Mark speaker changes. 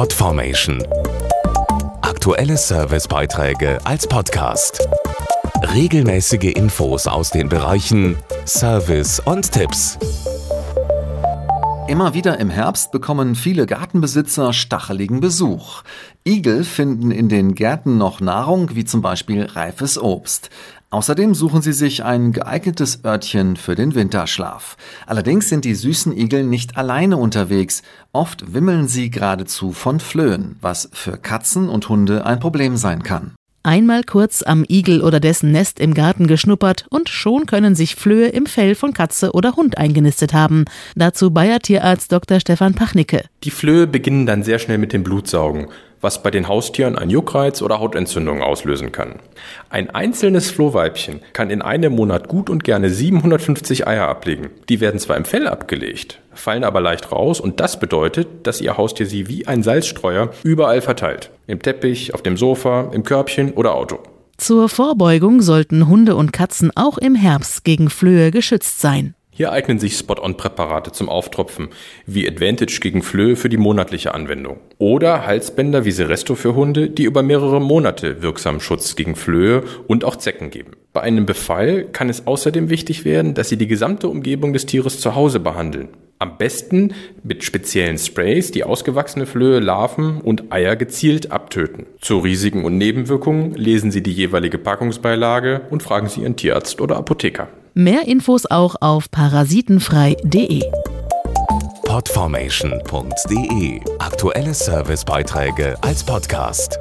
Speaker 1: Podformation. Aktuelle Servicebeiträge als Podcast. Regelmäßige Infos aus den Bereichen Service und Tipps.
Speaker 2: Immer wieder im Herbst bekommen viele Gartenbesitzer stacheligen Besuch. Igel finden in den Gärten noch Nahrung, wie zum Beispiel reifes Obst. Außerdem suchen sie sich ein geeignetes Örtchen für den Winterschlaf. Allerdings sind die süßen Igel nicht alleine unterwegs. Oft wimmeln sie geradezu von Flöhen, was für Katzen und Hunde ein Problem sein kann.
Speaker 3: Einmal kurz am Igel oder dessen Nest im Garten geschnuppert und schon können sich Flöhe im Fell von Katze oder Hund eingenistet haben. Dazu Bayer Tierarzt Dr. Stefan Pachnicke.
Speaker 4: Die Flöhe beginnen dann sehr schnell mit dem Blutsaugen, was bei den Haustieren ein Juckreiz oder Hautentzündung auslösen kann. Ein einzelnes Flohweibchen kann in einem Monat gut und gerne 750 Eier ablegen. Die werden zwar im Fell abgelegt, fallen aber leicht raus und das bedeutet, dass Ihr Haustier sie wie ein Salzstreuer überall verteilt. Im Teppich, auf dem Sofa, im Körbchen oder Auto.
Speaker 3: Zur Vorbeugung sollten Hunde und Katzen auch im Herbst gegen Flöhe geschützt sein.
Speaker 4: Hier eignen sich Spot-on-Präparate zum Auftropfen, wie Advantage gegen Flöhe für die monatliche Anwendung. Oder Halsbänder wie Seresto für Hunde, die über mehrere Monate wirksamen Schutz gegen Flöhe und auch Zecken geben. Bei einem Befall kann es außerdem wichtig werden, dass Sie die gesamte Umgebung des Tieres zu Hause behandeln. Am besten mit speziellen Sprays, die ausgewachsene Flöhe, Larven und Eier gezielt abtöten. Zu Risiken und Nebenwirkungen lesen Sie die jeweilige Packungsbeilage und fragen Sie Ihren Tierarzt oder Apotheker.
Speaker 3: Mehr Infos auch auf parasitenfrei.de.
Speaker 1: Podformation.de Aktuelle Servicebeiträge als Podcast.